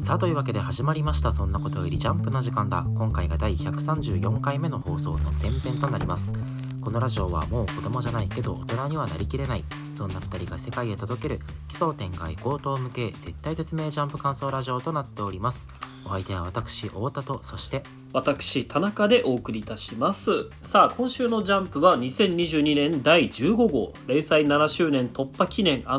さあというわけで始まりましたそんなことよりジャンプの時間だ。今回が第134回目の放送の前編となります。このラジオはもう子供じゃないけど大人にはなりきれない。そんな2人が世界へ届ける奇想天外高等無形絶対絶命ジャンプ感想ラジオとなっております。お相手は私太田とそして私田中でお送りいたします。さあ今週の「ジャンプ」は2022年第15号。連載7周年突破記念第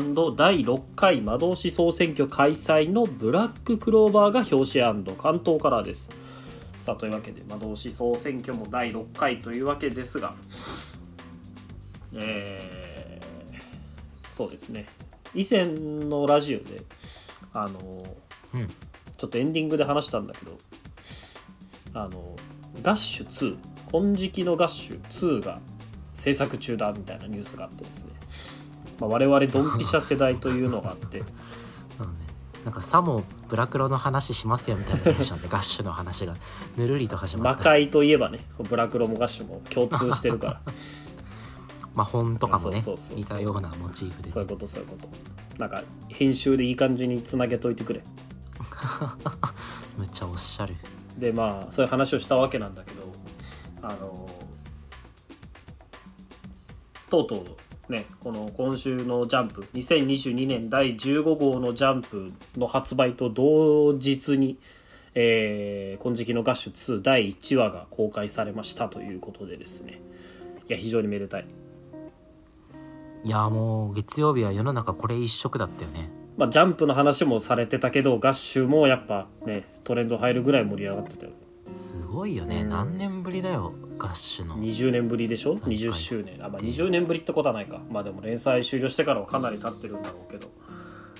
6回魔導士総選挙開催のブラッククローバーが表紙関東カラーです。さあというわけで魔導士総選挙も第6回というわけですがえー、そうですね。以前のラジオであの、うん、ちょっとエンディングで話したんだけどあのガッシュ2金色のガッシュ2が制作中だみたいなニュースがあってですね、まあ、我々ドンピシャ世代というのがあって。なんかさもブラクロの話しますよみたいなテンションで ガッシュの話が。ぬるりと始まった。魔界といえばねブラクロもガッシュも共通してるから。まあ本とかもね似たようなモチーフで、ね、そういうことそういうこと。なんか編集でいい感じにつなげといてくれ むっちゃおっしゃるでまあそういう話をしたわけなんだけどあのとうとうね、この今週のジャンプ、2022年第15号のジャンプの発売と同日に、えー、金色のガッシュ2第1話が公開されましたということでですね。いや、非常にめでたい。いや、もう月曜日は世の中これ一色だったよね。まあ、ジャンプの話もされてたけど、ガッシュもやっぱね、トレンド入るぐらい盛り上がってたよね。すごいよね、何年ぶりだよガッシュの20年ぶりでしょ？20周年。あ、まあ、20年ぶりってことはないか。まあでも連載終了してからはかなり経ってるんだろうけど。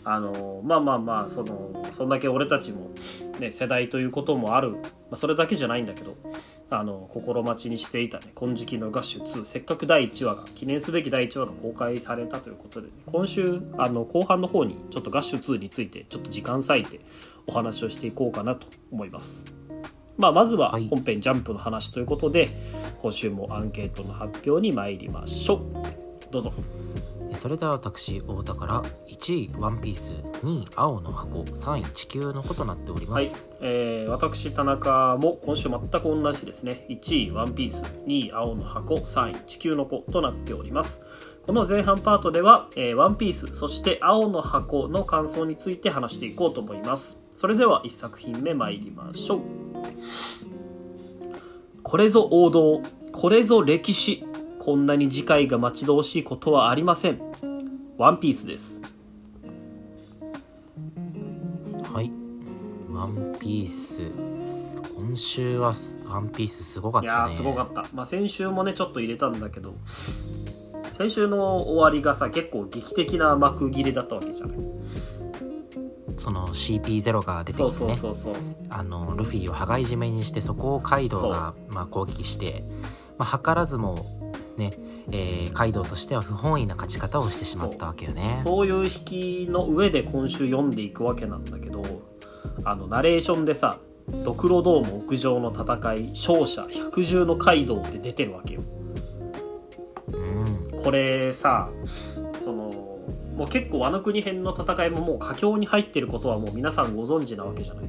あのまあまあまあそのそんだけ俺たちも、ね、世代ということもある、まあ、それだけじゃないんだけどあの心待ちにしていたね「金色のガッシュ2」せっかく第1話が記念すべき第1話が公開されたということで、ね、今週あの後半の方にちょっとガッシュ2についてちょっと時間割いてお話をしていこうかなと思います。まあ、まずは本編ジャンプの話ということで、はい、今週もアンケートの発表に参りましょう。どうぞそれでは私太田から1位「ワンピース2位「青の箱」3位「地球の子」となっております、はい。えー、私田中も今週全く同じですね。1位「ワンピース2位「青の箱」3位「地球の子」となっております。この前半パートでは、えー、ワンピースそして青の箱の感想について話していこうと思います。それでは1作品目参りましょう。これぞ王道、これぞ歴史。こんなに次回が待ち遠しいことはありません。ワンピースです。はい。ワンピース。今週はワンピースすごかったね。いやすごかった。まあ先週もね、ちょっと入れたんだけど、先週の終わりがさ、結構劇的な幕切れだったわけじゃない。その CP0 が出てきてねあのルフィを羽交い締めにしてそこをカイドウがまあ攻撃して、まあ、図らずもねえー、カイドウとしては不本意な勝ち方をしてしまったわけよね。そういう引きの上で今週読んでいくわけなんだけどあのナレーションでさドクロドーム屋上の戦い勝者百獣のカイドウって出てるわけよ、うん、これさそのもう結構ワノ国編の戦いももう佳境に入ってることはもう皆さんご存知なわけじゃない、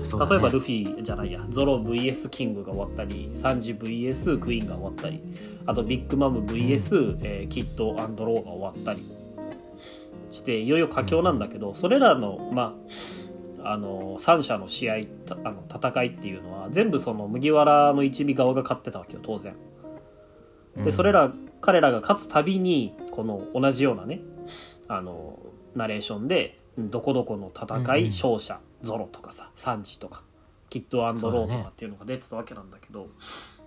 ね、例えばルフィじゃないや。ゾロ VS キングが終わったりサンジ VS クイーンが終わったりあとビッグマム VS、うん、えー、キッドローが終わったり。していよいよ佳境なんだけどそれらのまああの3者の試合あの戦いっていうのは全部その麦わらの一味側が勝ってたわけよ当然。でそれら彼らが勝つたびにこの同じようなねあのナレーションでどこどこの戦い、勝者ゾロとかさサンジとかキッドローとかっていうのが出てたわけなんだけど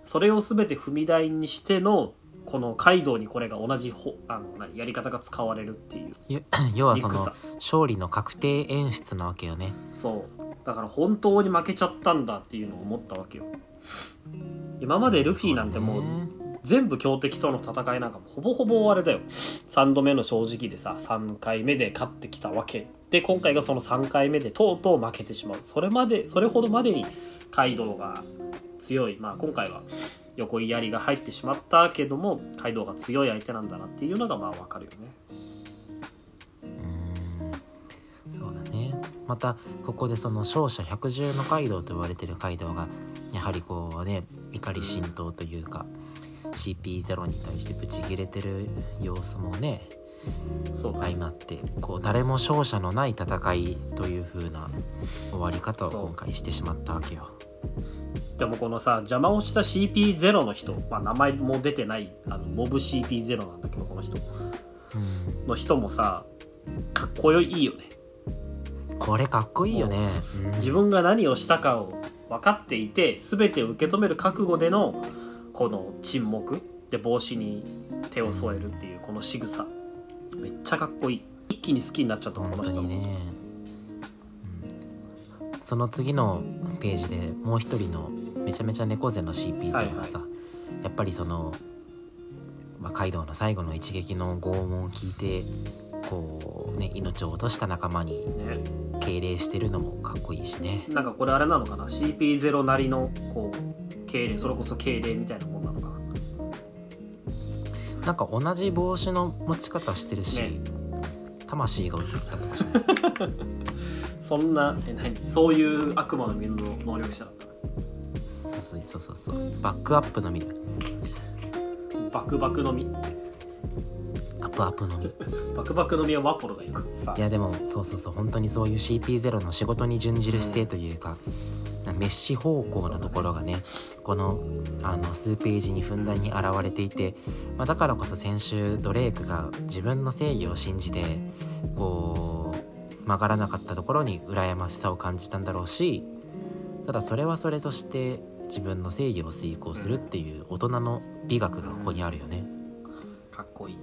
それを全て踏み台にしてのこのカイドウにこれが同じほあの何やり方が使われるっていう 要はその勝利の確定演出なわけよね。そう。だから本当に負けちゃったんだっていうのを思ったわけよ。今までルフィなんてもう全部強敵との戦いなんかもほぼほぼあれだよ。3度目の正直でさ3回目で勝ってきたわけで今回がその3回目でとうとう負けてしまう。それまでそれほどまでにカイドウが強い。まあ今回は横槍が入ってしまったけどもカイドウが強い相手なんだなっていうのがまあわかるよね。うん。そうだね。またここでその勝者百獣の街道と言われてる街道がやはりこうね怒り心頭というか CP0 に対してブチギレてる様子もね相まってこう誰も勝者のない戦いという風な終わり方を今回してしまったわけよ。でもこのさ邪魔をした CP0 の人、まあ、名前も出てないあのモブ CP0 なんだけどこの人。うん。の人もさかっこよいいよね。これかっこいいよね。うん。自分が何をしたかを分かっていて全てを受け止める覚悟でのこの沈黙。で帽子に手を添えるっていうこの仕草めっちゃかっこいい。一気に好きになっちゃったこ本の人。当にね、うん。その次のページでもう一人のめちゃめちゃ猫背の CP0 がさ、やっぱりその、まあ、カイドウの最後の一撃の拷問を聞いてこうね命を落とした仲間にね。敬礼してるのもかっこいいしね。なんかこれあれなのかな？CP0 なりのこう敬礼それこそ敬礼みたいななんか同じ帽子の持ち方してるし、ね。魂が映ったとかじゃない そんなえ何？そういう悪魔の実の能力者だったそうそうそうそうバックアップのみバクバクの実アップアップのみ バクバクの実はワポロがいるいやでもそうそうそう。本当にそういう CP0 の仕事に準じる姿勢というか、メッシ方向のところがねこのあの数ページにふんだんに現れていて、まあ、だからこそ先週ドレイクが自分の正義を信じてこう曲がらなかったところに羨ましさを感じたんだろうしただそれはそれとして自分の正義を遂行するっていう大人の美学がここにあるよね。かっこいい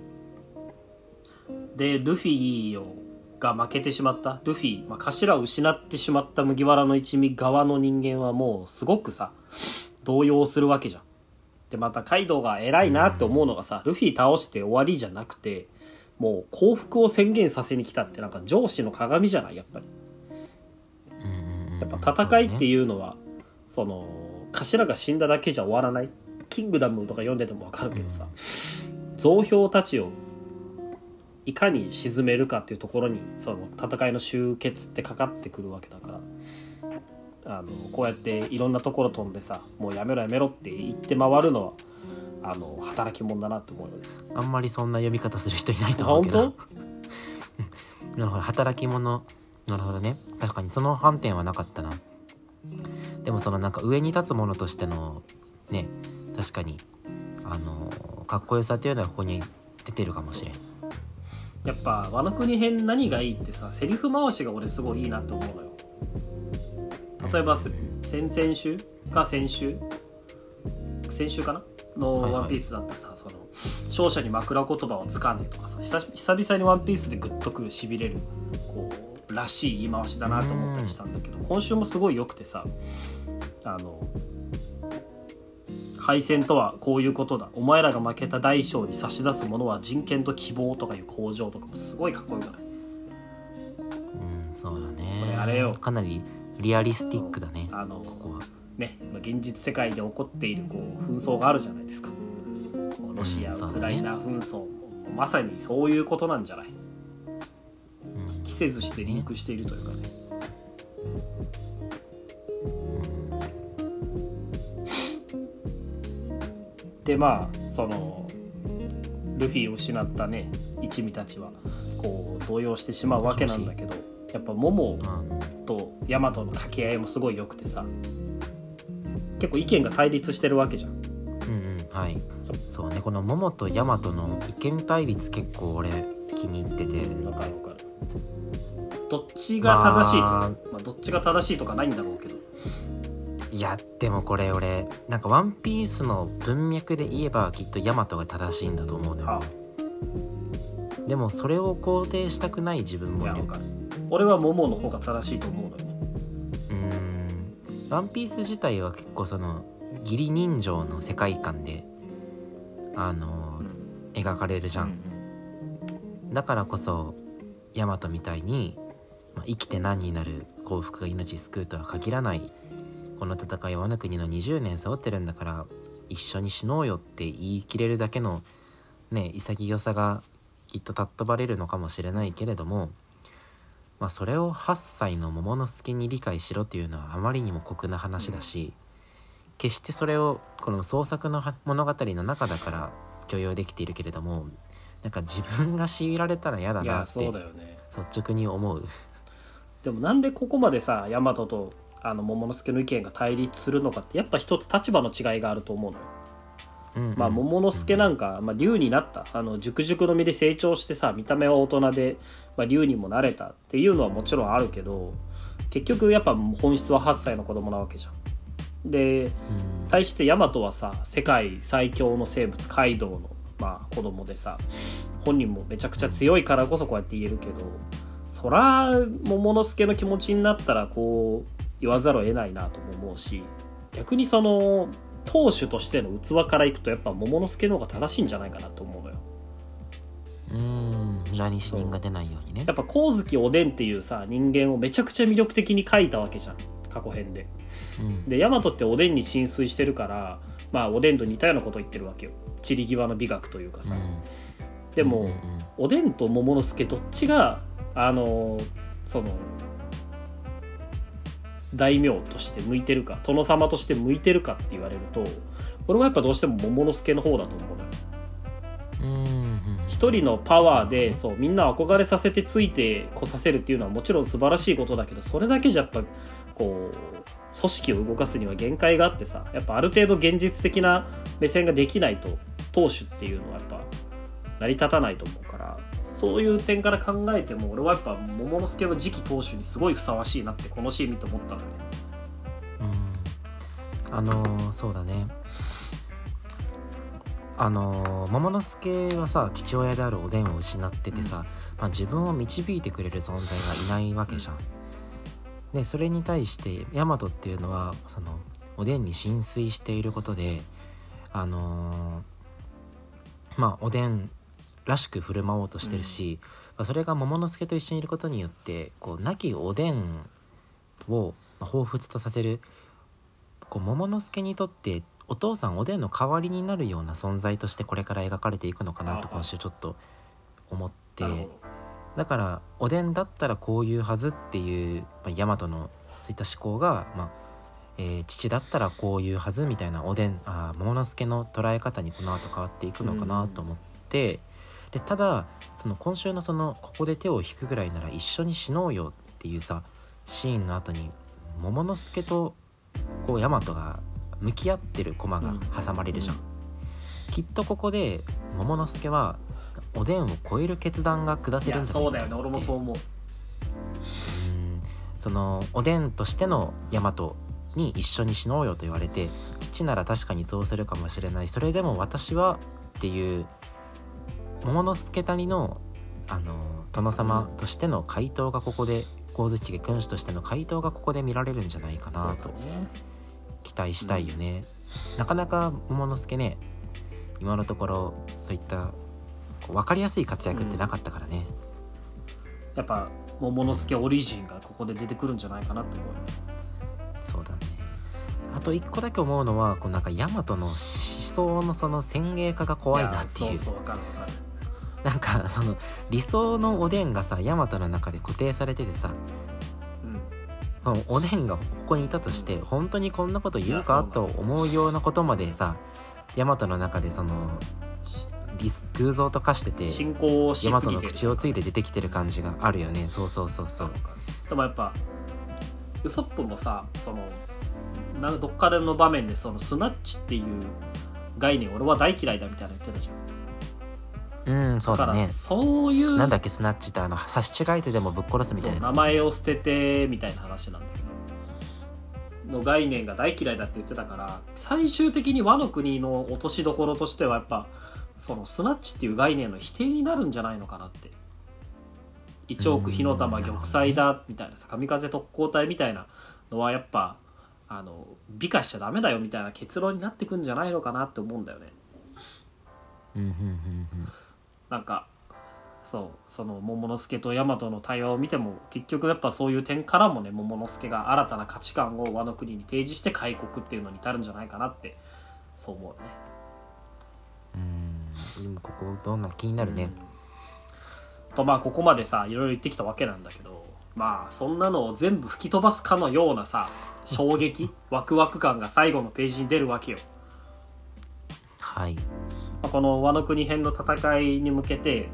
でルフィをが負けてしまった。ルフィ、まあ、頭を失ってしまった。麦わらの一味側の人間はもうすごくさ動揺するわけじゃん。でまたカイドウが偉いなって思うのがさルフィ倒して終わりじゃなくてもう降伏を宣言させに来たってなんか上司の鏡じゃない？やっぱり。やっぱ戦いってういうのはその頭が死んだだけじゃ終わらない？キングダムとか読んでても分かるけどさ増票たちをいかに沈めるかっていうところにその戦いの終結ってかかってくるわけだから。あのこうやっていろんなところ飛んでさもうやめろやめろって言って回るのはあの働き者だなって思うよね。あんまりそんな読み方する人いないあと思う本けど。当？なるほど。働き者。なるほどね。確かにその観点はなかったな。でもそのなんか上に立つものとしてのね確かにあのかっこよさっていうのはここに出てるかもしれんやっぱ和の国編何がいいってさセリフ回しが俺すごいいいなって思うのよ。例えばせ先々週か先週？先週かな？のはいはい。ワンピースだったらさ、その勝者に枕言葉をつかねえとかさ久々にワンピースでグッとくるしびれるこうらしい言い回しだなと思ったりしたんだけど今週もすごい良くてさあの敗戦とはこういうことだ。お前らが負けた大将に差し出すものは人権と希望とかいう向上とかもすごいかっこよくない？うんそうだこねれあれよ。かなりリアリスティックだね。あのここは。ねまあ現実世界で起こっているこう紛争があるじゃないですか。こうロシア、うんね。ウクライナ紛争まさにそういうことなんじゃない？うん着せずしてリンクしているというかねでまあそのルフィを失ったね一味たちはこう動揺してしまうわけなんだけどやっぱモモうん。とヤマトの掛け合いもすごい良くてさ結構意見が対立してるわけじゃん。うんうんはい。そうねこの桃とヤマトの意見対立結構俺気に入ってて。わかるわかる。どっちが正しいとか、まあまあ、どっちが正しいとかないんだろうけどいやでもこれ俺なんかワンピースの文脈で言えばきっとヤマトが正しいんだと思うのよあ。でもそれを肯定したくない自分もいる。俺はモモの方が正しいと思うのよ。ねうーん。ワンピース自体は結構その義理人情の世界観であの描かれるじゃん、だからこそヤマトみたいに、まあ、生きて何になる幸福が命救うとは限らないこの戦いはワノ国の20年背負ってるんだから一緒に死のうよって言い切れるだけのね潔さがきっと尊ばれるのかもしれないけれどもまあ、それを8歳の桃之助に理解しろっていうのはあまりにも酷な話だし、決してそれをこの創作の物語の中だから許容できているけれどもなんか自分が強いられたら嫌だなって率直に思う。でもなんでここまでさ大和とあの桃之助の意見が対立するのかってやっぱ一つ立場の違いがあると思うのよ。うんうん、まあ、桃之助なんか、まあ、竜になったあの熟熟の身で成長してさ見た目は大人で、まあ、竜にもなれたっていうのはもちろんあるけど結局やっぱ本質は8歳の子供なわけじゃん。で、対してヤマトはさ世界最強の生物カイドウの、まあ、子供でさ本人もめちゃくちゃ強いからこそこうやって言えるけどそら桃之助の気持ちになったらこう言わざるを得ないなとも思うし逆にその当主としての器からいくとやっぱ桃之助の方が正しいんじゃないかなと思うのよ。うん何死人が出ないようにね。やっぱ光月おでんっていうさ人間をめちゃくちゃ魅力的に描いたわけじゃん。過去編で。うん、で大和っておでんに浸水してるからまあおでんと似たようなこと言ってるわけよ。散り際の美学というかさ。うん、でも、うんうんうん、おでんと桃之助どっちがあのその大名として向いてるか殿様として向いてるかって言われると俺はやっぱどうしても桃之助の方だと思うのよ。一人のパワーでそうみんな憧れさせてついてこさせるっていうのはもちろん素晴らしいことだけどそれだけじゃやっぱこう組織を動かすには限界があってさやっぱある程度現実的な目線ができないと党首っていうのはやっぱ成り立たないと思うからそういう点から考えても俺はやっぱ桃之助の次期投手にすごいふさわしいなってこのシーン見て思ったのね。うんあのー、そうだねあのー、桃之助はさ父親であるおでんを失っててさ、うん、まあ、自分を導いてくれる存在がいないわけじゃん。でそれに対して大和っていうのはそのおでんに浸水していることであのー、まあおでんらしく振る舞おうとしてるし、うん、それが桃之助と一緒にいることによってこう亡きおでんを彷彿とさせるこう桃之助にとってお父さんおでんの代わりになるような存在としてこれから描かれていくのかなと今週ちょっと思って。だからおでんだったらこういうはずっていう、まあ、大和のそういった思考が、まあえー、父だったらこういうはずみたいなおでんあ桃之助の捉え方にこの後変わっていくのかなと思って。でただその今週のそのここで手を引くぐらいなら一緒に死のうよっていうさシーンの後に桃之助とこう大和が向き合ってる駒が挟まれるじゃん、うん。きっとここで桃之助はおでんを超える決断が下せるんじゃないかそうだよね。俺もそう思う。うん。そのおでんとしての大和に一緒に死のうよと言われて父なら確かにそうするかもしれない。それでも私はっていう桃之助谷のあの殿様としての回答がここで光月家君主としての回答がここで見られるんじゃないかなと期待したいよね。うん、なかなか桃之助ね今のところそういったこう分かりやすい活躍ってなかったからね。うん、やっぱ桃之助オリジンがここで出てくるんじゃないかなと思うよね。そうだね。あと一個だけ思うのはこうなんか大和の思想のその先鋭化が怖いなっていう。そうそう分かる分かるなんか その理想のおでんがさ大和の中で固定されててさ、うん、おでんがここにいたとして本当にこんなこと言うか？と思うようなことまでさ大和の中でその偶像と化してて大和の口をついて出てきてる感じがあるよね。そうそうそうそう。でもやっぱウソップもさそのなどっかでの場面でそのスナッチっていう概念俺は大嫌いだみたいな言ってたじゃんうんそうだね。そういうなんだっけスナッチってあの差し違えてでもぶっ殺すみたいな、ね、名前を捨ててみたいな話なんだけど。の概念が大嫌いだって言ってたから最終的に和の国の落としどころとしてはやっぱそのスナッチっていう概念の否定になるんじゃないのかなって。一億火の玉玉砕だみたいなさ神風特攻隊みたいなのはやっぱあの美化しちゃダメだよみたいな結論になってくんじゃないのかなって思うんだよね。うんうんうんうんなんかそうその桃之助と大和の対話を見ても結局やっぱそういう点からもね桃之助が新たな価値観を和の国に提示して開国っていうのに至るんじゃないかなってそう思うね。うん。ここどんな気になるね、うん、とまあここまでさいろいろ言ってきたわけなんだけどまあそんなのを全部吹き飛ばすかのようなさ衝撃ワクワク感が最後のページに出るわけよ。はい。まあこのワノ国編の戦いに向けて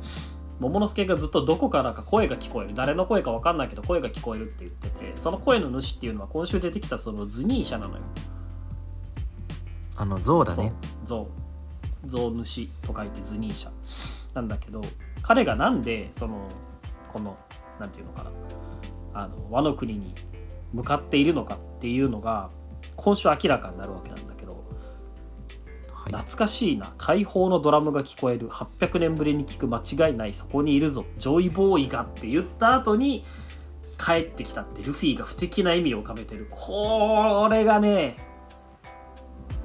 桃之助がずっとどこからか声が聞こえる。誰の声か分かんないけど声が聞こえるって言っててその声の主っていうのは今週出てきたそのズニーシャなのよ。あの象だね。象象主と書いてズニーシャなんだけど彼がなんでそのこのなんていうのかな。あの和の国に向かっているのかっていうのが今週明らかになるわけなんだはい。懐かしいな解放のドラムが聞こえる。800年ぶりに聞く間違いないそこにいるぞ。ジョイボーイがって言った後に帰ってきたってルフィが不敵な意味を浮かべてる。これがね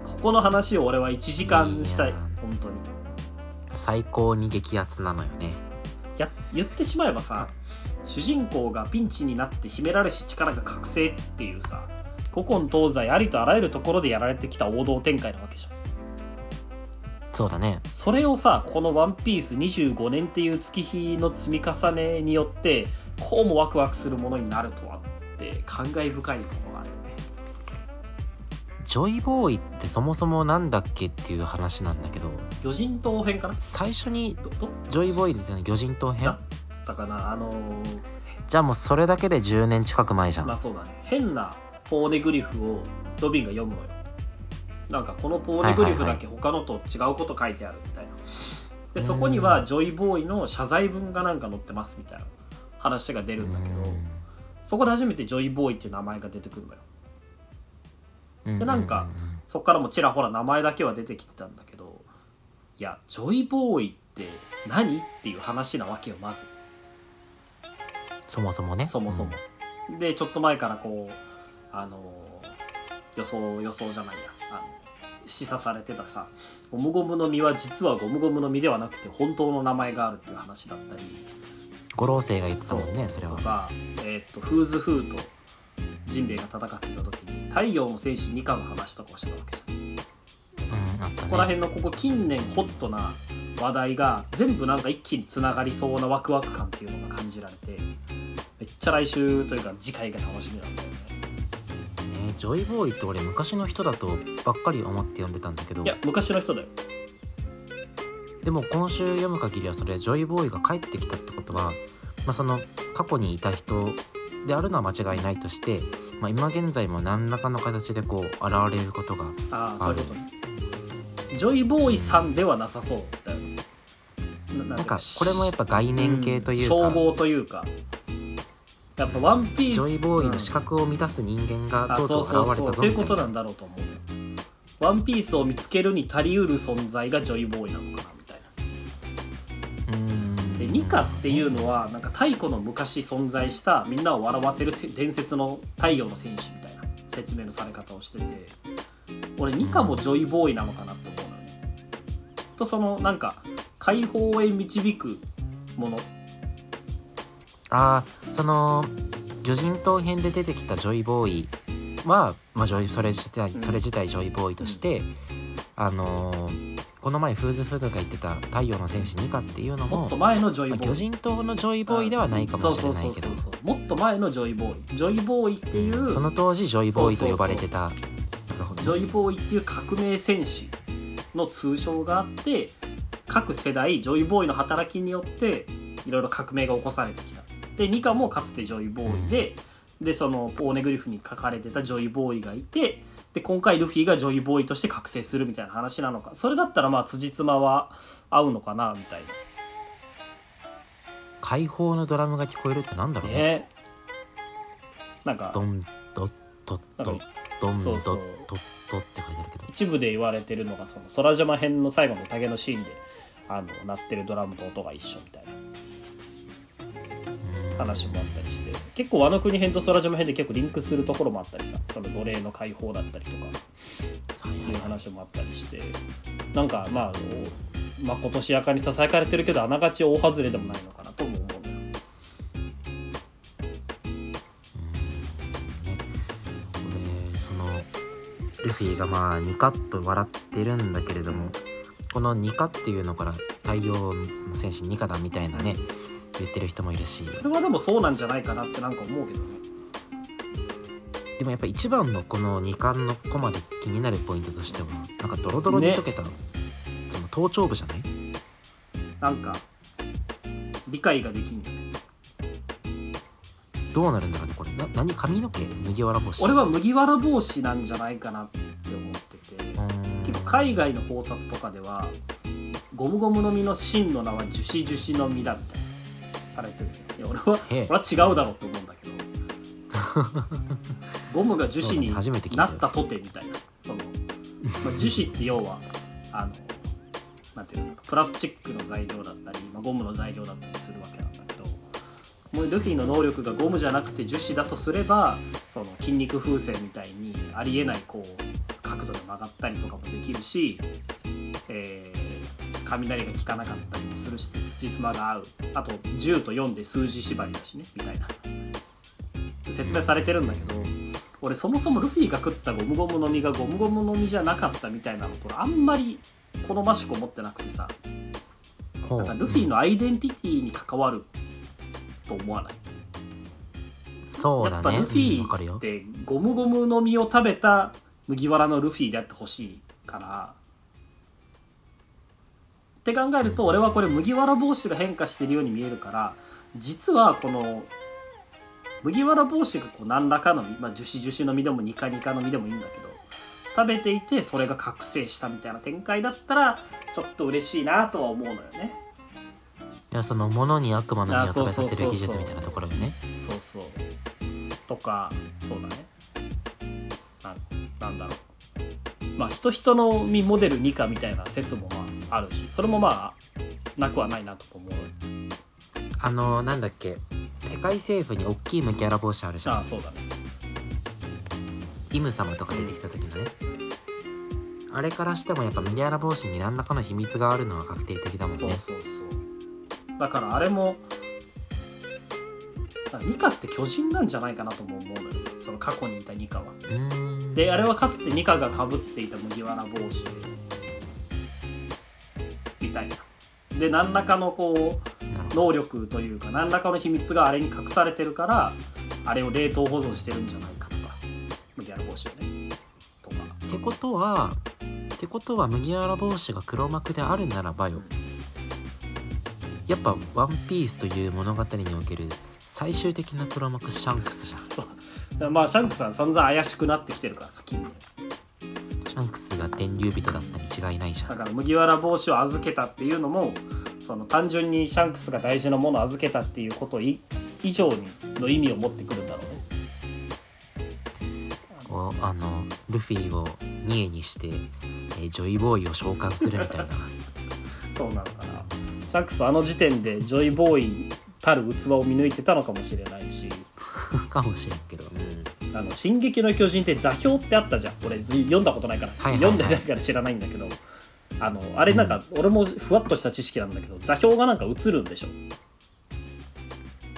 ここの話を俺は1時間したい。い本当に。最高に激アツなのよね。や言ってしまえばさ主人公がピンチになって秘められし力が覚醒っていうさ古今東西ありとあらゆるところでやられてきた王道展開なわけじゃんそうだね。それをさこの「ワンピース25年っていう月日の積み重ねによってこうもワクワクするものになるとはって感慨深いものがあるよね。ジョイボーイってそもそもなんだっけっていう話なんだけど。魚人島編かな？最初にジョイボーイですよね。魚人島編。だったかな？あのーじゃあもうそれだけで10年近く前じゃん、まあそうだね。変なポーネグリフをロビンが読むのよなんかこのポーネグリフだけ他のと違うこと書いてあるみたいな。でそこにはジョイボーイの謝罪文がなんか載ってますみたいな話が出るんだけどそこで初めてジョイボーイっていう名前が出てくるのよ。うんでなんかそこからもちらほら名前だけは出てきてたんだけどいやジョイボーイって何っていう話なわけよまず。そもそもね。そもそも、でちょっと前からこうあの予想予想じゃないや示唆されてたさゴムゴムの実は実はゴムゴムの実ではなくて本当の名前があるっていう話だったり。五老星が言ってたもんねそれは。とか、えー、とフーズフーとジンベエが戦ってた時に太陽の戦士ニカの話とかをしてたわけじゃん。ここらね辺のここ近年ホットな話題が全部なんか一気につながりそうなワクワク感っていうのが感じられてめっちゃ来週というか次回が楽しみなんだよねねジョイボーイって俺昔の人だとばっかり思って読んでたんだけど。いや昔の人だよ。でも今週読む限りはそれジョイボーイが帰ってきたってことは、まあ、その過去にいた人であるのは間違いないとして、まあ、今現在も何らかの形でこう現れることがああそういうことね。ジョイボーイさんではなさそうだよね。ななんかこれもやっぱ概念系というか、称号というかやっぱワンピース。ジョイボーイの資格を満たす人間があとうとそう現れたぞということなんだろうと思うよ。ワンピースを見つけるに足りうる存在がジョイボーイなのかなみたいな。でニカっていうのはなんか太古の昔存在したみんなを笑わせるせ伝説の太陽の戦士みたいな説明のされ方をしてて俺ニカもジョイボーイなのかなって思うのよ。ねとそのなんか解放へ導くものあーその魚人島編で出てきたジョイボーイは、まあ、ジョイそれ自体うん。それ自体ジョイボーイとして、あのーこの前フーズフードが言ってた太陽の戦士ニカっていうのももっと前のジョイボまあ、ーイ魚人島のジョイボーイではないかもしれないけど。もっと前のジョイボーイジョイボーイっていう、その当時ジョイボーイと呼ばれてた。ジョイボーイっていう革命戦士の通称があって各世代ジョイボーイの働きによっていろいろ革命が起こされてきたでニカもかつてジョイボーイで、でそのポーネグリフに書かれてたジョイボーイがいてで今回ルフィがジョイボーイとして覚醒するみたいな話なのか。それだったらまあ辻褄は合うのかなみたい解放のドラムが聞こえるってなんだろうね。なね。なんか。ドンドットット。なんかドンドットットって書いてあるけど。一部で言われてるのがその空島編の最後の宴のシーンであの鳴ってるドラムと音が一緒みたいな話もあったりして結構和の国編と空島編で結構リンクするところもあったりさその奴隷の解放だったりとかっていう話もあったりしてなんかまああのまことしやかにささやかれてるけどあながち大外れでもないのかなとも思う。ね、そのルフィがまあニカッと笑ってるんだけれどもこのニカっていうのから太陽の戦士ニカだみたいなね言ってる人もいるし。それはでもそうなんじゃないかなってなんか思うけどね。でもやっぱ一番のこの2巻のコマで気になるポイントとしてはなんかドロドロに溶けた、その頭頂部じゃない？なんか理解ができんどうなるんだろうねこれ。な何髪の毛？麦わら帽子。俺は麦わら帽子なんじゃないかなって思ってて。結構海外の考察とかではゴムゴムの実の真の名は樹脂樹脂の実だみたはは違うだろうと思うんだけど。ゴムが樹脂になったとてみたいな。その、まあ、樹脂って要はあのなんていうのプラスチックの材料だったり、まあ、ゴムの材料だったりするわけなんだけどもうルフィの能力がゴムじゃなくて樹脂だとすればその筋肉風船みたいにありえないこう角度で曲がったりとかもできるし、えー雷が効かなかったりもするし土妻が合う。あと10と4で数字縛りだしねみたいな。説明されてるんだけど俺そもそもルフィが食ったゴムゴムの実がゴムゴムの実じゃなかったみたいなのとあんまり好ましく思ってなくてさ。ほう。なんかルフィのアイデンティティに関わると思わない？そうだね。やっぱルフィってゴムゴムの実を食べた麦わらのルフィであってほしいからって考えると俺はこれ麦わら帽子が変化してるように見えるから実はこの麦わら帽子がこう何らかの実、まあ、樹脂樹脂の実でもニカニカの実でもいいんだけど食べていてそれが覚醒したみたいな展開だったらちょっと嬉しいなとは思うのよね。いやその物に悪魔の実を食べさせる技術みたいなところよね。そうそう。とかそうだね。なんなんだろう。まあ人人の実モデル2かみたいな説もまああるしそれもまあなくはないなと思う。あのなんだっけ世界政府に大きい麦わら帽子あるじゃん。ああそうだね。イム様とか出てきた時のね。あれからしてもやっぱ麦わら帽子に何らかの秘密があるのは確定的だもんね。そうそうそう。だからあれもニカって巨人なんじゃないかなとも思うのよ。その過去にいたニカは。であれはかつてニカがかぶっていた麦わら帽子で何らかのこう能力というか何らかの秘密があれに隠されてるからあれを冷凍保存してるんじゃないかとか麦わら帽子をねとか。ってことはってことは麦わら帽子が黒幕であるならばよ。やっぱ「ワンピースという物語における最終的な黒幕シャンクスじゃん。そう。まあシャンクスは散々怪しくなってきてるからさ近年シャンクスが天竜人だったに違いないじゃん。だから麦わら帽子を預けたっていうのもその単純にシャンクスが大事なものを預けたっていうことい以上にの意味を持ってくるんだろうね。こうあのルフィを贄にして、えージョイボーイを召喚するみたいな。そうなのかな。シャンクスはあの時点でジョイボーイたる器を見抜いてたのかもしれないし。かもしれんけど、うん、「あの進撃の巨人」って座標ってあったじゃん。俺ず読んだことないから、はいはいはい。読んでないから知らないんだけど。あのあれなんか、俺もふわっとした知識なんだけど座標がなんか映るんでしょ？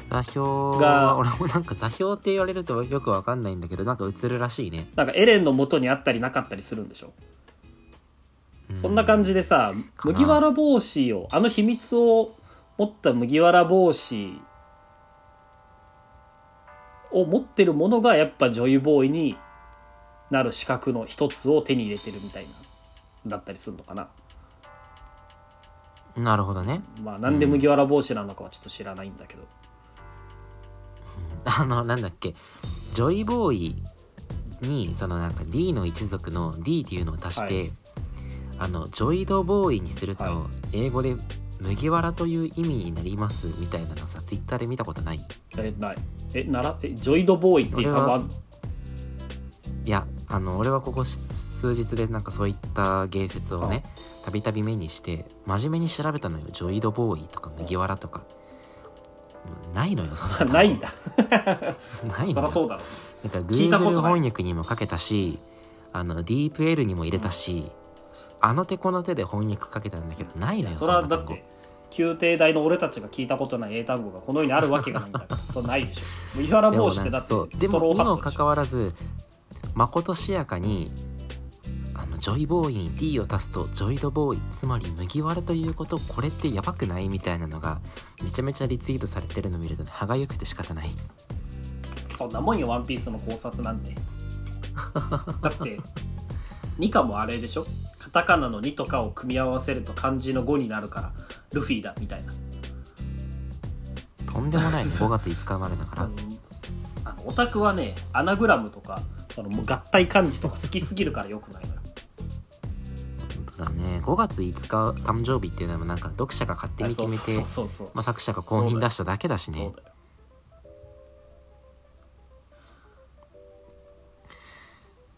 座標が俺もなんか座標って言われるとよくわかんないんだけどなんか映るらしいね、なんかエレンの元にあったりなかったりするんでしょ？うそんな感じでさ麦わら帽子をあの秘密を持った麦わら帽子を持ってるものがやっぱジョイボーイになる資格の一つを手に入れてるみたいなだったりするのかな。なるほどね。まあなんで麦わら帽子なのかはちょっと知らないんだけど、あのなんだっけ。ジョイボーイにそのなんか D の一族の D っていうのを足して、はい。あのジョイドボーイにすると、はい。英語で麦わらという意味になりますみたいなのさツイッターで見たことない？えない。えならえジョイドボーイっていう俺は単語あんいやあの俺はここ数日でなんかそういった言説をねたびたび目にして真面目に調べたのよ。ジョイドボーイとか麦わらとか。ないのよそんなないんだ。ないのよ。そりゃそうだろ。だから聞いたこと Google 翻訳にもかけたしあの DeepL にも入れたし、あの手この手で翻訳かけたんだけどないのよそれはだって宮廷大の俺たちが聞いたことない英単語がこの世にあるわけがないんだから それないでしょ。麦わらでもな帽子ってだってでもにもかかわらずまことしやかにあのジョイボーイに D を足すとジョイドボーイつまり麦わらということこれってやばくないみたいなのがめちゃめちゃリツイートされてるの見るとね歯がゆくて仕方ない。そんなもんよワンピースの考察なんてだってニカもあれでしょカタカナの2とかを組み合わせると漢字の5になるからルフィだみたいな。とんでもない5月5日生まれだから。あのあのオタクはねアナグラムとかその合体漢字とか好きすぎるからよくないのよ。本当だね。5月5日誕生日っていうのはなんか読者が勝手に決めて作者が公認出しただけだしね。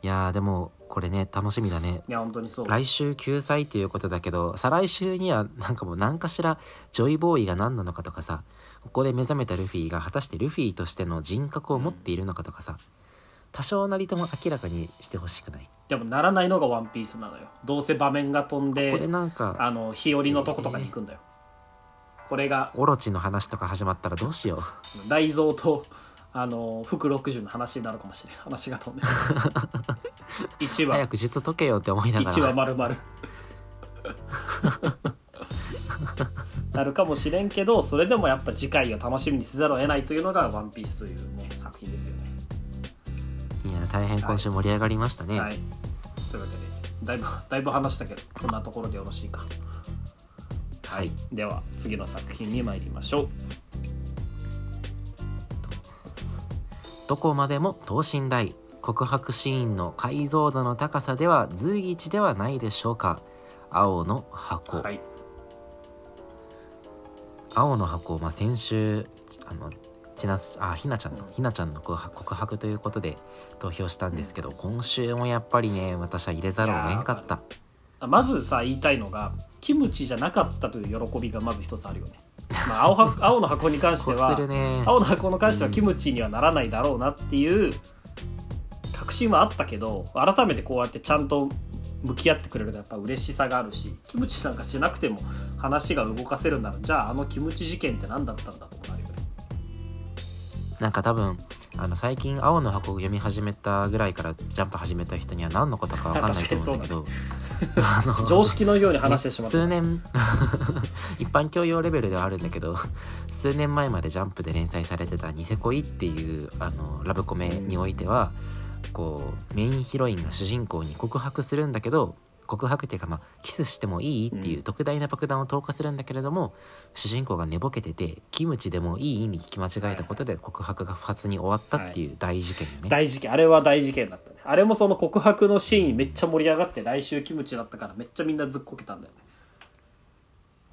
いやーでもこれね楽しみだね。いや本当にそう。来週救済っていうことだけど再来週にはなんかもう何かしらジョイボーイが何なのかとかさここで目覚めたルフィが果たしてルフィとしての人格を持っているのかとかさ多少なりとも明らかにしてほしくない。でもならないのがワンピースなのよ。どうせ場面が飛んでこれなんかあの日和のとことかに行くんだよ、これがオロチの話とか始まったらどうしよう。雷蔵とあの福60の話になるかもしれない話が飛んで1 話。早く術解けよって思いなが1話ら。まるまるなるかもしれんけどそれでもやっぱ次回を楽しみにせざるを得ないというのが「ワンピースというね作品ですよね。いや大変今週盛り上がりましたね、はい、というわけでだいぶだいぶ話したけどこんなところでよろしいか。はい。では次の作品に参りましょう。どこまでも等身大。告白シーンの解像度の高さでは随一ではないでしょうか。青の箱、はい、青の箱、まあ、先週あのちなあひなちゃんの、うん。ひなちゃんの告白ということで投票したんですけど、今週もやっぱりね私は入れざるを得んかった。まずさ言いたいのがキムチじゃなかったという喜びがまず一つあるよね。まあ、青は 青の箱に関してこはね青の箱に関してはキムチにはならないだろうなっていう確信はあったけど改めてこうやってちゃんと向き合ってくれるとやっぱ嬉しさがあるしキムチなんかしなくても話が動かせるならじゃああのキムチ事件って何だったんだとなるよね。なんか多分あの最近青の箱を読み始めたぐらいからジャンプ始めた人には何のことか分かんないと思うんだけど あ の常識のように話してしまった。数年。一般教養レベルではあるんだけど数年前までジャンプで連載されてた「ニセ恋」っていうあのラブコメにおいてはこうメインヒロインが主人公に告白するんだけど告白っていうか、まあ、キスしてもいいっていううん。特大な爆弾を投下するんだけれども、主人公が寝ぼけててキムチでもいいに聞き間違えたことで告白が不発に終わったっていう大事件よね。大事件。あれは大事件だったねあれもその告白のシーンめっちゃ盛り上がって来週キムチだったからめっちゃみんなずっこけたんだよね。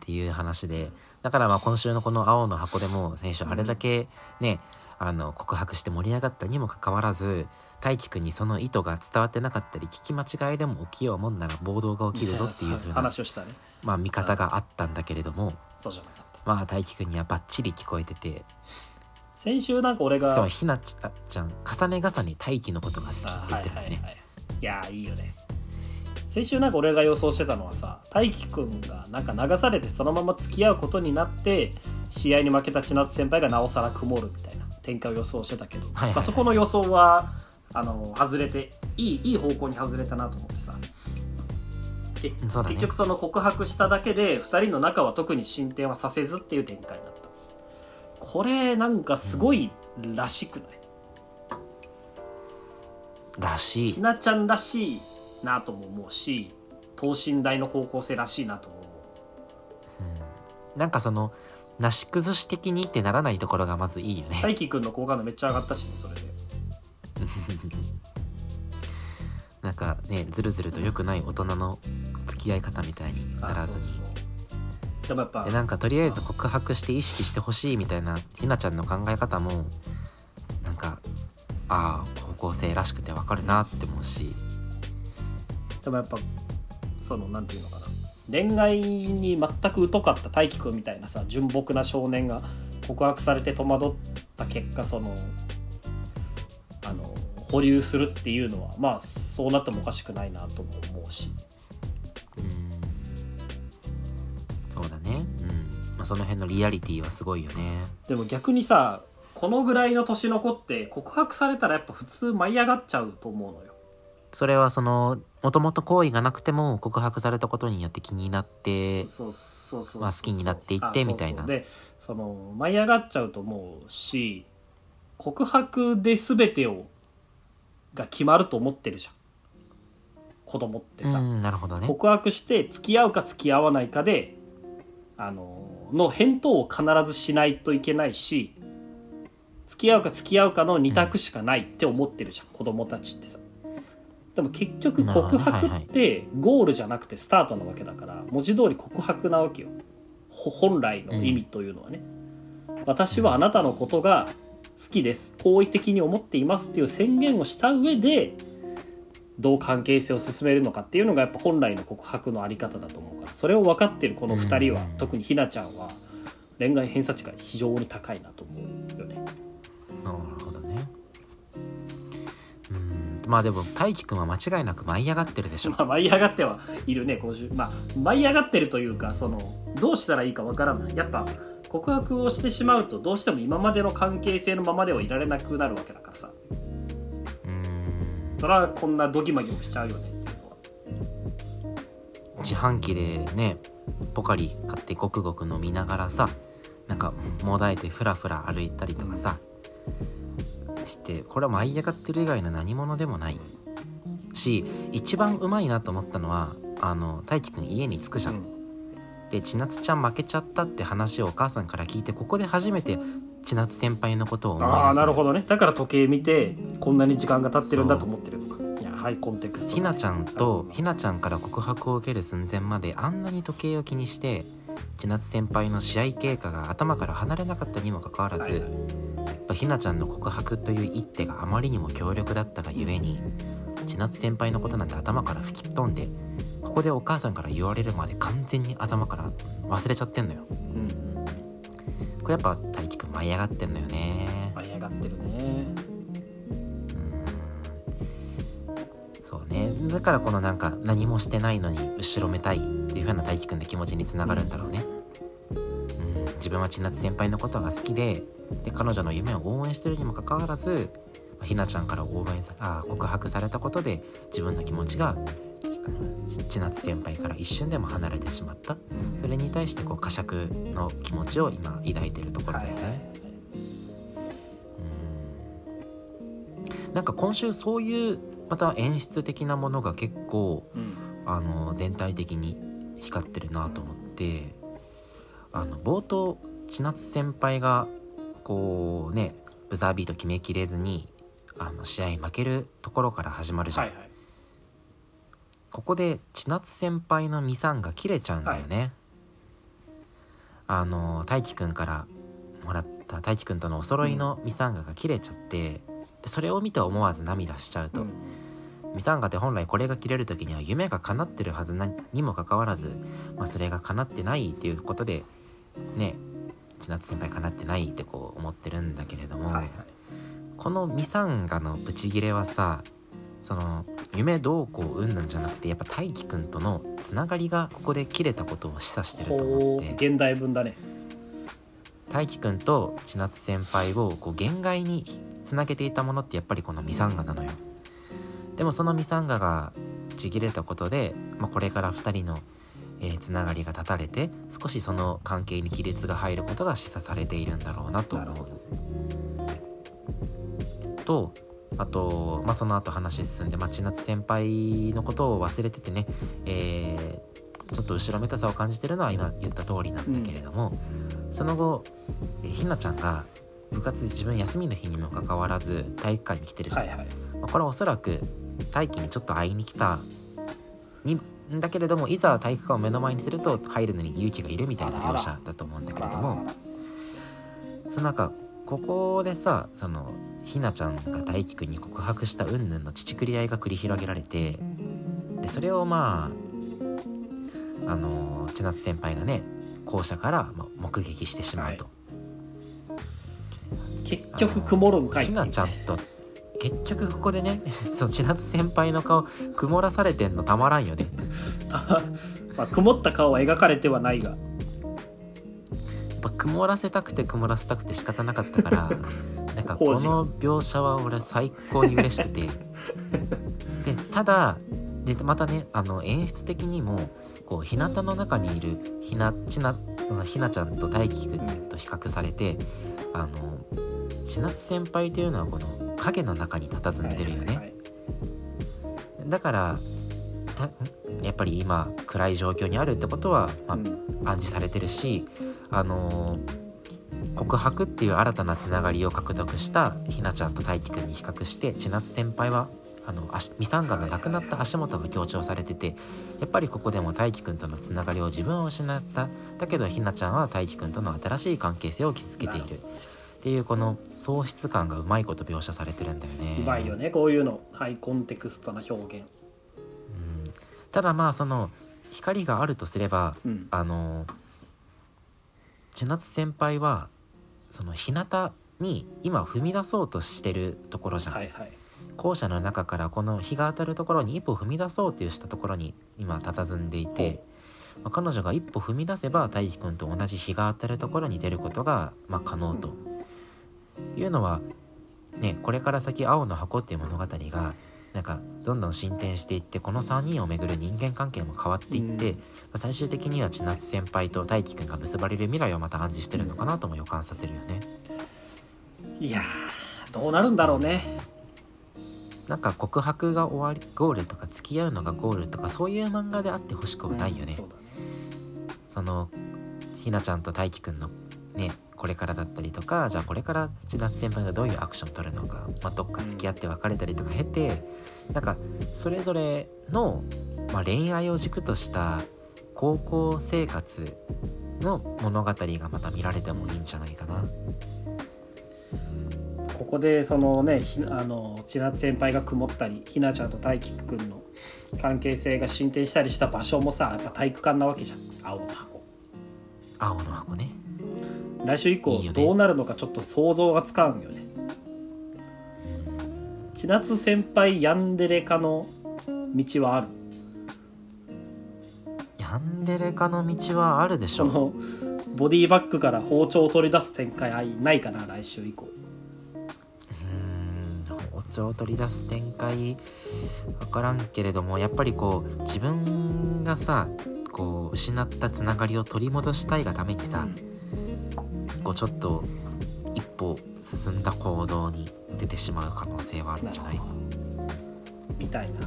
っていう話でだからまあ今週のこの「青の箱」でも選手あれだけね、あの告白して盛り上がったにもかかわらず大輝くんにその意図が伝わってなかったり聞き間違いでも起きようもんなら暴動が起きるぞっていう風な、話をしたね。まあ、見方があったんだけれどもまあ大輝くんにはバッチリ聞こえてて先週なんか俺がしかもひなちゃん重ね重ね大輝のことが好きってあ言ってるよね。はいはいはいい。やーいいよね。先週なんか俺が予想してたのはさ大輝くんがなんか流されてそのまま付き合うことになって試合に負けた千夏先輩がなおさら曇るみたいな展開を予想してたけど、はいはいはい。まあ、そこの予想はあの外れていいいい方向に外れたなと思ってさ。ね。結局その告白しただけで2人の仲は特に進展はさせずっていう展開になったこれなんかすごいらしくない、らしい。ひ。なちゃんらしいなとも思うし等身大の高校生らしいなとも思う。なんかそのなし崩し的にってならないところがまずいいよね。大輝くんの好感度めっちゃ上がったしねそれで。なんかねずるずると良くない大人の付き合い方みたいにならずにでもやっぱでなんかとりあえず告白して意識してほしいみたいなひなちゃんの考え方もなんかああ高校生らしくてわかるなって思うし。でもやっぱそのなんていうのかな。恋愛に全く疎かった大輝くんみたいなさ純朴な少年が告白されて戸惑った結果そのあの保留するっていうのはまあそうなってもおかしくないなとも思うしまあ、その辺のリアリティはすごいよね。でも逆にさこのぐらいの年の子って告白されたらやっぱ普通舞い上がっちゃうと思うのよ。それはそのもともと好意がなくても告白されたことによって気になってそうそうそうまあ好きになっていってあみたいな。でその舞い上がっちゃうと思うし告白で全てをが決まると思ってるじゃん。子供ってさ、うんなるほどね。告白して付き合うか付き合わないかであのの返答を必ずしないといけないし付き合うか付き合うかの二択しかないって思ってるじゃん、子供たちってさ。でも結局告ね白ってゴールじゃなくてスタートなわけだから文字通り告白なわけよ。ほ本来の意味というのはね、私はあなたのことが好きです。好意的に思っていますっていう宣言をした上でどう関係性を進めるのかっていうのがやっぱ本来の告白のあり方だと思うからそれを分かってるこの2人は、うん。特にひなちゃんは恋愛偏差値が非常に高いなと思うよね。なるほどね。うん。まあでも大輝くんは間違いなく舞い上がってるでしょ。まあ舞い上がってはいるね今週まあ舞い上がってるというかそのどうしたらいいか分からない。やっぱ告白をしてしまうとどうしても今までの関係性のままではいられなくなるわけだからさうん。それはこんなドギマギをしちゃうよねっていうのは。自販機でねポカリ買ってごくごく飲みながらさなんかもだえてふらふら歩いたりとかさしてこれは舞い上がってる以外の何者でもないし一番うまいなと思ったのはあの大輝くん家に着くじゃん、うん。で千夏ちゃん負けちゃったって話をお母さんから聞いてここで初めて千夏先輩のことを思い出すのああなるほどね。だから時計見てこんなに時間が経ってるんだと思ってるのか。いやハイコンテクスト。ひなちゃんとひなちゃんから告白を受ける寸前まであんなに時計を気にして千夏先輩の試合経過が頭から離れなかったにもかかわらず、はいひなちゃんの告白という一手があまりにも強力だったがゆえに千夏先輩のことなんて頭から吹き飛んでここでお母さんから言われるまで完全に頭から忘れちゃってんのよ。うんうんこれやっぱ大輝くん舞い上がってんのよね。舞い上がってるね。うん。そうね。だからこのなんか何もしてないのに後ろめたいっていう風な大輝くんの気持ちにつながるんだろうね、うん、自分は千夏先輩のことが好きでで彼女の夢を応援してるにもかかわらずまあひなちゃんから応援さあ告白されたことで自分の気持ちがち千夏先輩から一瞬でも離れてしまった。それに対してこう呵責の気持ちを今抱いてるところだよね、うん。なんか今週そういうまた演出的なものが結構うん。あの全体的に光ってるなと思ってあの冒頭千夏先輩がこうねブザービート決めきれずにあの試合負けるところから始まるじゃん、はいはいここで千夏先輩のミサンが切れちゃうんだよね、あの大輝くんからもらった大輝くんとのお揃いのミサンガが切れちゃってでそれを見て思わず涙しちゃうと、うん。ミサンガって本来これが切れる時には夢が叶ってるはずなにもかかわらず、まあ、それが叶ってないっていうことでね千夏先輩叶ってないってこう思ってるんだけれども、はいはい。このミサンガのブチギレはさその夢どうこううんなんじゃなくてやっぱ大輝くんとのつながりがここで切れたことを示唆してると思って。現代文だね。大輝くんと千夏先輩をこう限界につなげていたものってやっぱりこのミサンガなのよ。でもそのミサンガがちぎれたことで、まあ、これから2人の、えーつながりが断たれて少しその関係に亀裂が入ることが示唆されているんだろうなと思う。とあと、まあ、その後話進んで、まあ、千夏先輩のことを忘れててね、えーちょっと後ろめたさを感じてるのは今言った通りなんだけれども、その後、えーひなちゃんが部活自分休みの日にもかかわらず体育館に来てるじゃん、はいはい。まあこれはおそらく大輝にちょっと会いに来たにんだけれどもいざ体育館を目の前にすると入るのに勇気がいるみたいな描写だと思うんだけれどもそのなんかここでさそのひなちゃんが大輝くんに告白した云々の乳繰り合いが繰り広げられてでそれをまああの千夏先輩がね校舎からまあ目撃してしまうと。結局曇るんかいっひなちゃんと結局ここでね そう千夏先輩の顔曇らされてんのたまらんよね。まあ、曇った顔は描かれてはないが。やっぱ曇らせたくて曇らせたくて仕方なかったからなんかこの描写は俺最高に嬉しくて。でただでまたねあの演出的にもこう日向の中にいるひなちなひなちゃんと大輝くんと比較されて、あの千夏先輩というのはこの影の中に佇んでるよね、だからたやっぱり今暗い状況にあるってことは、まあうん。暗示されてるしあの告白っていう新たなつながりを獲得したひなちゃんと大輝くんに比較して千夏先輩はあの足ミサンガの亡くなった足元が強調されててやっぱりここでも大輝くんとのつながりを自分は失っただけどひなちゃんは大輝くんとの新しい関係性を築けている。っていうこの喪失感がうまいこと描写されてるんだよね。うまいよねこういうのハイコンテクストな表現。うん。ただまあその光があるとすればうん。あの千夏先輩はその日向に今踏み出そうとしてるところじゃん、はいはい。校舎の中からこの日が当たるところに一歩踏み出そうっていうしたところに今佇んでいて、まあ彼女が一歩踏み出せば大輝くんと同じ日が当たるところに出ることが、まあ、可能と。いうのはねこれから先青の箱っていう物語がなんかどんどん進展していってこの3人をめぐる人間関係も変わっていって、最終的には千夏先輩と大輝くんが結ばれる未来をまた暗示してるのかなとも予感させるよね。いやーどうなるんだろうねなんか告白が終わりゴールとか付き合うのがゴールとかそういう漫画であってほしくはないよね。そうだねそのひなちゃんと大輝くんのねこれからだったりとかじゃあこれから千夏先輩がどういうアクションを取るのか、まあ、どっか付き合って別れたりとか経て、なんかそれぞれの、まあ、恋愛を軸とした高校生活の物語がまた見られてもいいんじゃないかな。ここでそのねひあの千夏先輩が曇ったりひなちゃんと大輝くんの関係性が進展したりした場所もさやっぱ体育館なわけじゃん青の箱青の箱ね。来週以降どうなるのかちょっと想像がつかんよね。千夏先輩ヤンデレ化の道はある？ヤンデレ化の道はあるでしょ。そのボディバッグから包丁を取り出す展開ないかな来週以降。うーん包丁を取り出す展開分からんけれどもやっぱりこう自分がさこう失ったつながりを取り戻したいがためにさ、こうちょっと一歩進んだ行動に出てしまう可能性はあるんじゃないみたいな。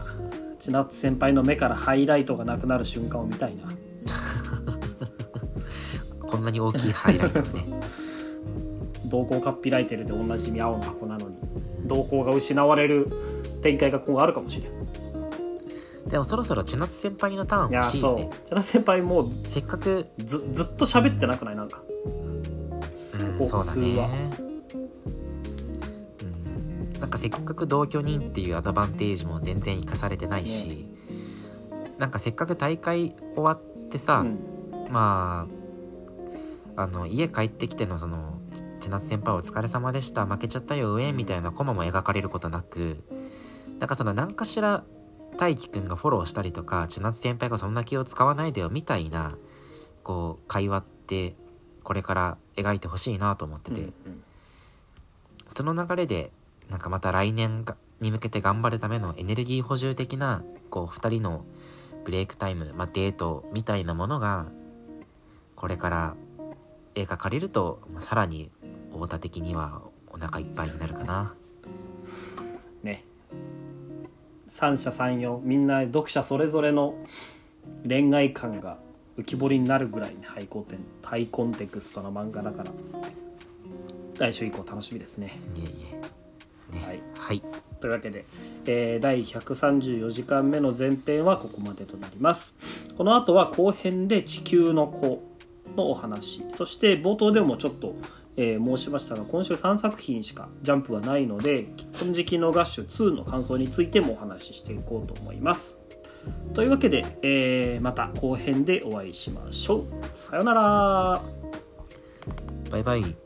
千夏先輩の目からハイライトがなくなる瞬間を見たいな。こんなに大きいハイライトね。瞳孔カッピライテルでおなじみ青の箱なのに瞳孔が失われる展開が今後あるかもしれん。でもそろそろ千夏先輩のターンいやそう。欲しいよね千夏先輩もうせっかくずずっと喋ってなくない？なんかす。うん、そうだね、うん、なんかせっかく同居人っていうアドバンテージも全然生かされてないし、なんかせっかく大会終わってさ、うん。まああの家帰ってきてのその千夏先輩お疲れ様でした負けちゃったよ上みたいなコマも描かれることなくなんかその何かしら大輝くんがフォローしたりとか千夏先輩がそんな気を使わないでよみたいなこう会話ってこれから描いてほしいなと思ってて、うんその流れでなんかまた来年がに向けて頑張るためのエネルギー補充的なこう2人のブレイクタイム、まあ、デートみたいなものがこれから描かれると、まあ、さらにオタ的にはお腹いっぱいになるかな。ね。三者三様みんな読者それぞれの恋愛観が浮き彫りになるぐらいにハイコンテンハイコンテクストな漫画だから来週以降楽しみですね。いえいえ。ね、はい。はい、というわけで、えー第134時間目の前編はここまでとなります。この後は後編で地球の子のお話。そして冒頭でもちょっと、えー申しましたが今週3作品しかジャンプはないので金色のガッシュ2の感想についてもお話ししていこうと思いますというわけで、えーまた後編でお会いしましょうさようならバイバイ。